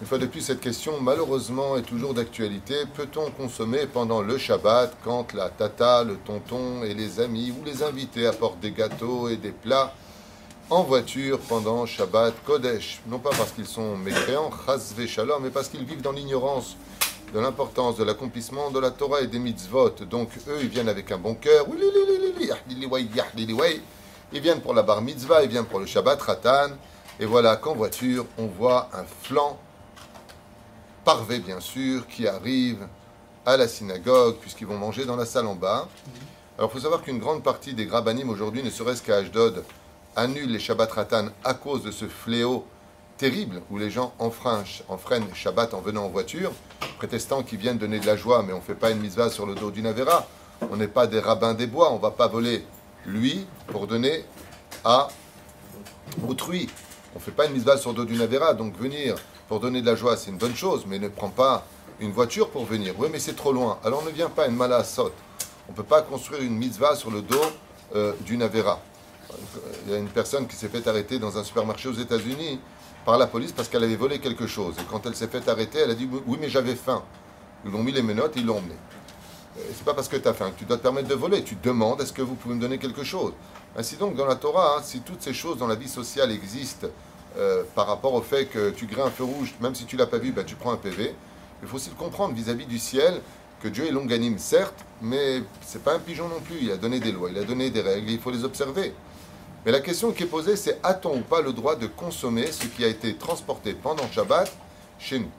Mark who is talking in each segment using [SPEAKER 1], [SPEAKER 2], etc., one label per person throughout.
[SPEAKER 1] Une fois de plus, cette question, malheureusement, est toujours d'actualité. Peut-on consommer pendant le Shabbat quand la tata, le tonton et les amis ou les invités apportent des gâteaux et des plats en voiture pendant Shabbat Kodesh? Non pas parce qu'ils sont mécréants, mais parce qu'ils vivent dans l'ignorance de l'importance de l'accomplissement de la Torah et des mitzvot. Donc eux, ils viennent avec un bon cœur. Ils viennent pour la bar mitzvah, ils viennent pour le Shabbat Ratan. Et voilà qu'en voiture, on voit un flanc parvé, bien sûr, qui arrive à la synagogue, puisqu'ils vont manger dans la salle en bas. Alors, il faut savoir qu'une grande partie des grabanim aujourd'hui, ne serait-ce qu'à Ashdod, annulent les Shabbat Ratan à cause de ce fléau terrible où les gens enfreignent, Shabbat en venant en voiture, prétestant qu'ils viennent donner de la joie, mais on ne fait pas une mitzvah sur le dos d'une Avera. On n'est pas des rabbins des bois, on ne va pas voler lui pour donner à autrui. On ne fait pas une mitzvah sur le dos d'une Avera, donc venir pour donner de la joie, c'est une bonne chose, mais ne prends pas une voiture pour venir. Oui, mais c'est trop loin. Alors ne viens pas une mala On ne peut pas construire une mitzvah sur le dos euh, d'une Avera. Il y a une personne qui s'est fait arrêter dans un supermarché aux États-Unis par la police parce qu'elle avait volé quelque chose. Et quand elle s'est fait arrêter, elle a dit Oui, mais j'avais faim. Ils l'ont mis les menottes, ils l'ont emmené. Euh, c'est pas parce que tu as faim que tu dois te permettre de voler. Tu demandes Est-ce que vous pouvez me donner quelque chose? Ainsi donc, dans la Torah, hein, si toutes ces choses dans la vie sociale existent euh, par rapport au fait que tu grées un feu rouge, même si tu l'as pas vu, bah, tu prends un PV, il faut aussi le comprendre vis-à-vis du ciel que Dieu est longanime, certes, mais c'est pas un pigeon non plus. Il a donné des lois, il a donné des règles, il faut les observer. Mais la question qui est posée, c'est a-t-on ou pas le droit de consommer ce qui a été transporté pendant Shabbat chez nous?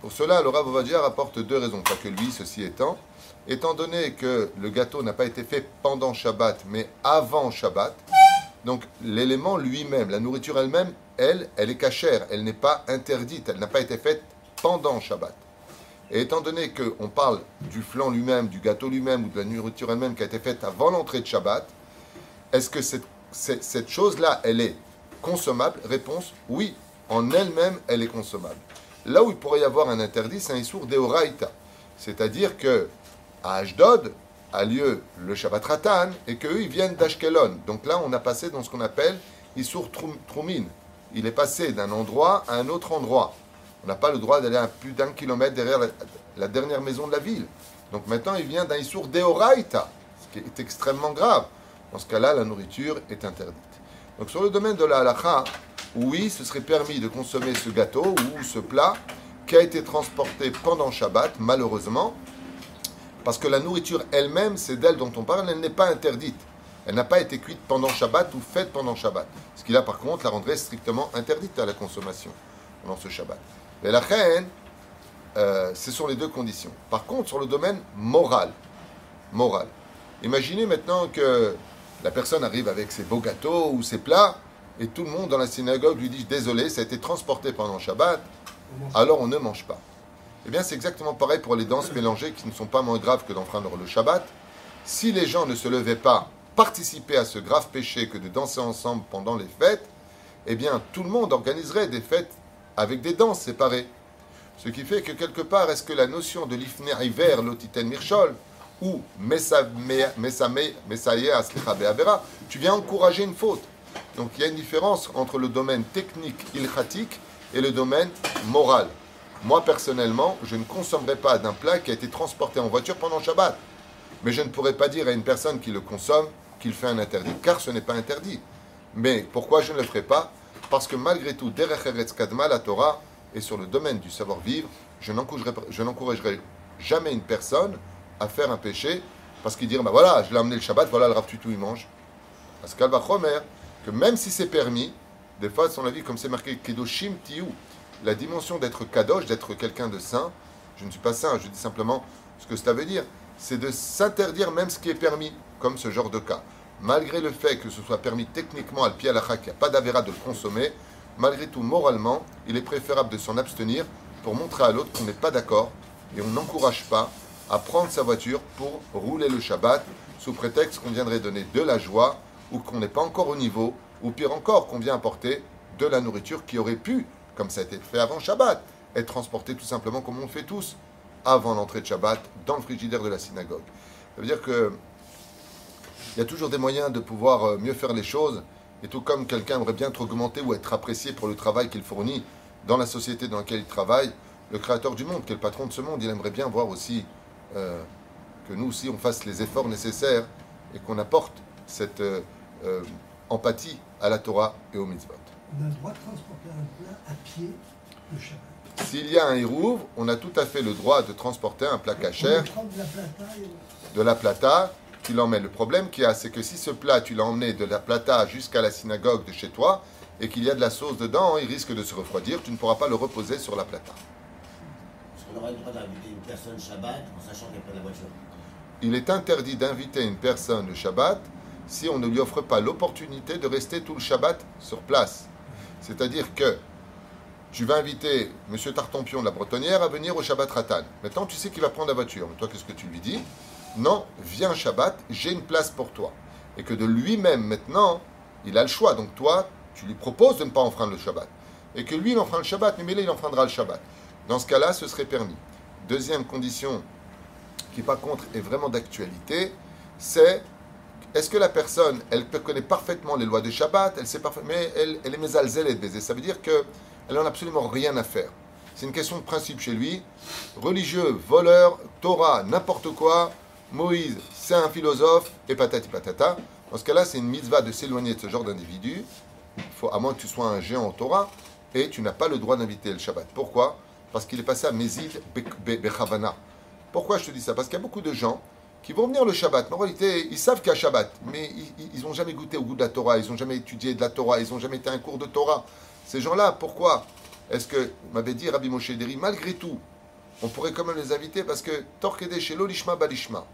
[SPEAKER 1] Pour cela, le Rav Ovadia rapporte deux raisons, pas que lui, ceci étant. Étant donné que le gâteau n'a pas été fait pendant Shabbat, mais avant Shabbat, donc l'élément lui-même, la nourriture elle-même, elle, elle est cachère, elle n'est pas interdite, elle n'a pas été faite pendant Shabbat. Et étant donné qu'on parle du flan lui-même, du gâteau lui-même ou de la nourriture elle-même qui a été faite avant l'entrée de Shabbat, est-ce que cette cette chose-là, elle est consommable? Réponse oui, en elle-même, elle est consommable. Là où il pourrait y avoir un interdit, c'est un Issour Deoraita. C'est-à-dire que à Ashdod a lieu le Shabbat Ratan et qu'eux, ils viennent d'Ashkelon. Donc là, on a passé dans ce qu'on appelle Issour Troumin. Il est passé d'un endroit à un autre endroit. On n'a pas le droit d'aller à plus d'un kilomètre derrière la, dernière maison de la ville. Donc maintenant, il vient d'un Issour Deoraita, ce qui est extrêmement grave. Dans ce cas-là, la nourriture est interdite. Donc sur le domaine de la halakha, oui, ce serait permis de consommer ce gâteau ou ce plat qui a été transporté pendant Shabbat, malheureusement, parce que la nourriture elle-même, c'est d'elle dont on parle, elle n'est pas interdite. Elle n'a pas été cuite pendant Shabbat ou faite pendant Shabbat. Ce qui là, par contre, la rendrait strictement interdite à la consommation pendant ce Shabbat. Mais la reine, euh, ce sont les deux conditions. Par contre, sur le domaine moral, moral, imaginez maintenant que la personne arrive avec ses beaux gâteaux ou ses plats, et tout le monde dans la synagogue lui dit Désolé, ça a été transporté pendant Shabbat, alors on ne mange pas. Eh bien, c'est exactement pareil pour les danses mélangées qui ne sont pas moins graves que d'enfreindre le Shabbat. Si les gens ne se levaient pas participer à ce grave péché que de danser ensemble pendant les fêtes, eh bien, tout le monde organiserait des fêtes avec des danses séparées. Ce qui fait que quelque part, est-ce que la notion de l'ifner hiver, l'otiten mirchol, ou tu viens encourager une faute. Donc il y a une différence entre le domaine technique ilchatique et le domaine moral. Moi personnellement, je ne consommerai pas d'un plat qui a été transporté en voiture pendant Shabbat. Mais je ne pourrais pas dire à une personne qui le consomme qu'il fait un interdit, car ce n'est pas interdit. Mais pourquoi je ne le ferai pas? Parce que malgré tout, Derech Eretz Kadma, la Torah, et sur le domaine du savoir-vivre, je n'encouragerai jamais une personne à faire un péché parce qu'il dit bah voilà, je l'ai amené le Shabbat, voilà le Rav Tutu il mange. Parce qu'Al Chomer, que même si c'est permis, des fois, son avis, comme c'est marqué Kedoshim Tiyu, la dimension d'être Kadosh, d'être quelqu'un de saint, je ne suis pas saint, je dis simplement ce que cela veut dire, c'est de s'interdire même ce qui est permis, comme ce genre de cas. Malgré le fait que ce soit permis techniquement à pied à la qu'il n'y a pas d'avéra de le consommer, malgré tout, moralement, il est préférable de s'en abstenir pour montrer à l'autre qu'on n'est pas d'accord et on n'encourage pas à prendre sa voiture pour rouler le Shabbat sous prétexte qu'on viendrait donner de la joie ou qu'on n'est pas encore au niveau, ou pire encore, qu'on vient apporter de la nourriture qui aurait pu, comme ça a été fait avant Shabbat, être transportée tout simplement comme on le fait tous avant l'entrée de Shabbat dans le frigidaire de la synagogue. Ça veut dire que il y a toujours des moyens de pouvoir euh, mieux faire les choses Et tout comme quelqu'un aimerait bien être augmenté ou être apprécié pour le travail qu'il fournit dans la société dans laquelle il travaille, le créateur du monde, qui est le patron de ce monde, il aimerait bien voir aussi euh, que nous aussi on fasse les efforts nécessaires et qu'on apporte cette euh, empathie à la Torah et au mitzvot.
[SPEAKER 2] On a le droit de transporter un plat à pied le Shabbat.
[SPEAKER 1] S'il y a un hirouv, on a tout à fait le droit de transporter un plat cachère
[SPEAKER 2] de la plata et
[SPEAKER 1] de la plata, tu l'emmènes. Le problème qu'il y a, c'est que si ce plat, tu l'as emmené de la plata jusqu'à la synagogue de chez toi, et qu'il y a de la sauce dedans, il risque de se refroidir, tu ne pourras pas le reposer sur la plata.
[SPEAKER 3] Est-ce qu'on aurait le droit d'inviter une personne Shabbat en sachant qu'elle prend la voiture
[SPEAKER 1] Il est interdit d'inviter une personne le Shabbat si on ne lui offre pas l'opportunité de rester tout le Shabbat sur place. C'est-à-dire que tu vas inviter M. Tartampion de la Bretonnière à venir au Shabbat Ratan. Maintenant, tu sais qu'il va prendre la voiture. Mais toi, qu'est-ce que tu lui dis? Non, viens Shabbat, j'ai une place pour toi. Et que de lui-même, maintenant, il a le choix. Donc toi, tu lui proposes de ne pas enfreindre le Shabbat. Et que lui, il enfreint le Shabbat, mais là, il enfreindra le Shabbat. Dans ce cas-là, ce serait permis. Deuxième condition qui, par contre, est vraiment d'actualité, c'est est-ce que la personne, elle connaît parfaitement les lois de Shabbat, elle sait parfaitement, mais elle, elle est mésalzèle et baiser. Ça veut dire qu'elle n'en a absolument rien à faire. C'est une question de principe chez lui. Religieux, voleur, Torah, n'importe quoi, Moïse, c'est un philosophe, et patati patata. Dans ce cas-là, c'est une mitzvah de s'éloigner de ce genre d'individu, faut, à moins que tu sois un géant en Torah, et tu n'as pas le droit d'inviter le Shabbat. Pourquoi Parce qu'il est passé à Mézid Be- Be- Bechavana. Pourquoi je te dis ça Parce qu'il y a beaucoup de gens qui vont venir le Shabbat. Mais en réalité, ils savent qu'il y a Shabbat, mais ils n'ont jamais goûté au goût de la Torah, ils n'ont jamais étudié de la Torah, ils n'ont jamais été à un cours de Torah. Ces gens-là, pourquoi Est-ce que, m'avait dit Rabbi Moshe Deri, malgré tout, on pourrait quand même les inviter parce que Torkede chez l'Olishma Balishma,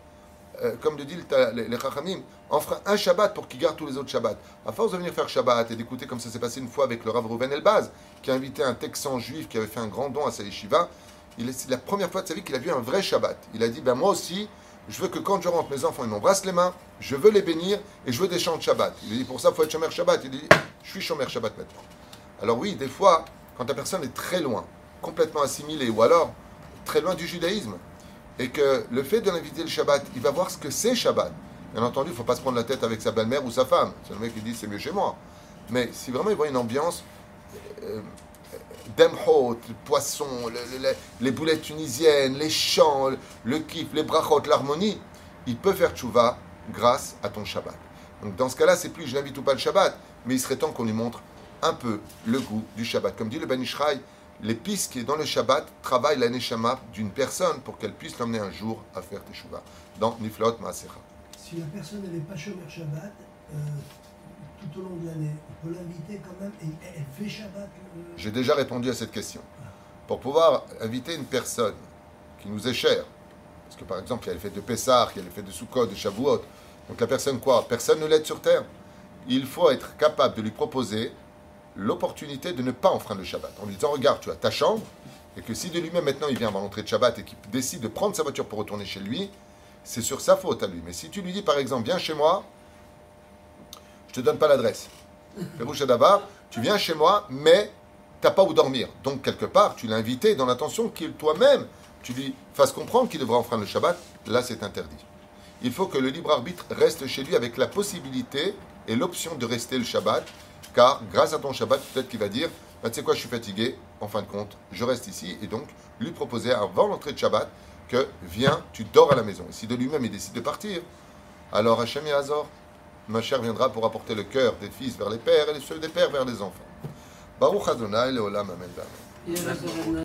[SPEAKER 1] euh, comme le dit le- les, Chachamim, on fera un Shabbat pour qu'ils gardent tous les autres Shabbats. À force de venir faire Shabbat et d'écouter comme ça s'est passé une fois avec le Rav Rouven Elbaz, qui a invité un Texan juif qui avait fait un grand don à sa yeshiva, c'est la première fois de sa vie qu'il a vu un vrai Shabbat. Il a dit, ben moi aussi, je veux que quand je rentre, mes enfants, ils m'embrassent les mains, je veux les bénir et je veux des chants de Shabbat. Il dit, pour ça, il faut être Shomer Shabbat. Il dit, je suis Shomer Shabbat maintenant. Alors oui, des fois, quand la personne est très loin, complètement assimilée, ou alors très loin du judaïsme, et que le fait de l'inviter le Shabbat, il va voir ce que c'est Shabbat. Bien entendu, il ne faut pas se prendre la tête avec sa belle-mère ou sa femme. C'est le mec qui dit c'est mieux chez moi. Mais si vraiment il voit une ambiance euh, d'emhot, le poisson, le- le- le- les boulettes tunisiennes, les chants, le, kiff, les brachot, l'harmonie, il peut faire tchouva grâce à ton Shabbat. Donc dans ce cas-là, c'est plus je n'invite ou pas le Shabbat, mais il serait temps qu'on lui montre un peu le goût du Shabbat. Comme dit le Ben Ishraï, l'épice qui est dans le Shabbat travaille la neshama d'une personne pour qu'elle puisse l'emmener un jour à faire teshuva. Dans Niflot Maasecha.
[SPEAKER 2] Si la personne n'est pas Shomer Shabbat, euh, tout au long de l'année, on peut l'inviter quand même et elle fait Shabbat. euh,
[SPEAKER 1] J'ai déjà répondu à cette question. Pour pouvoir inviter une personne qui nous est chère, parce que par exemple, il y a le fait de Pessah, il y a le fait de Sukkot, de Shavuot, donc la personne quoi? Personne ne l'aide sur terre. Il faut être capable de lui proposer l'opportunité de ne pas enfreindre le Shabbat. En lui disant, regarde, tu as ta chambre, et que si de lui-même maintenant il vient avant l'entrée de Shabbat et qu'il décide de prendre sa voiture pour retourner chez lui, c'est sur sa faute à lui. Mais si tu lui dis par exemple, viens chez moi, je te donne pas l'adresse. Pérouche tu viens chez moi, mais t'as pas où dormir. Donc, quelque part, tu l'as invité dans l'intention qu'il toi-même, tu lui fasses comprendre qu'il devra enfreindre le Shabbat. Là, c'est interdit. Il faut que le libre arbitre reste chez lui avec la possibilité et l'option de rester le Shabbat, car grâce à ton Shabbat, peut-être qu'il va dire Bah, Tu sais quoi, je suis fatigué, en fin de compte, je reste ici, et donc lui proposer avant l'entrée de Shabbat que viens, tu dors à la maison. Et si de lui-même il décide de partir, alors Hachem et Hazor, ma chère viendra pour apporter le cœur des fils vers les pères et ceux des pères vers les enfants. Baruch Adonai, Leolam, Amen.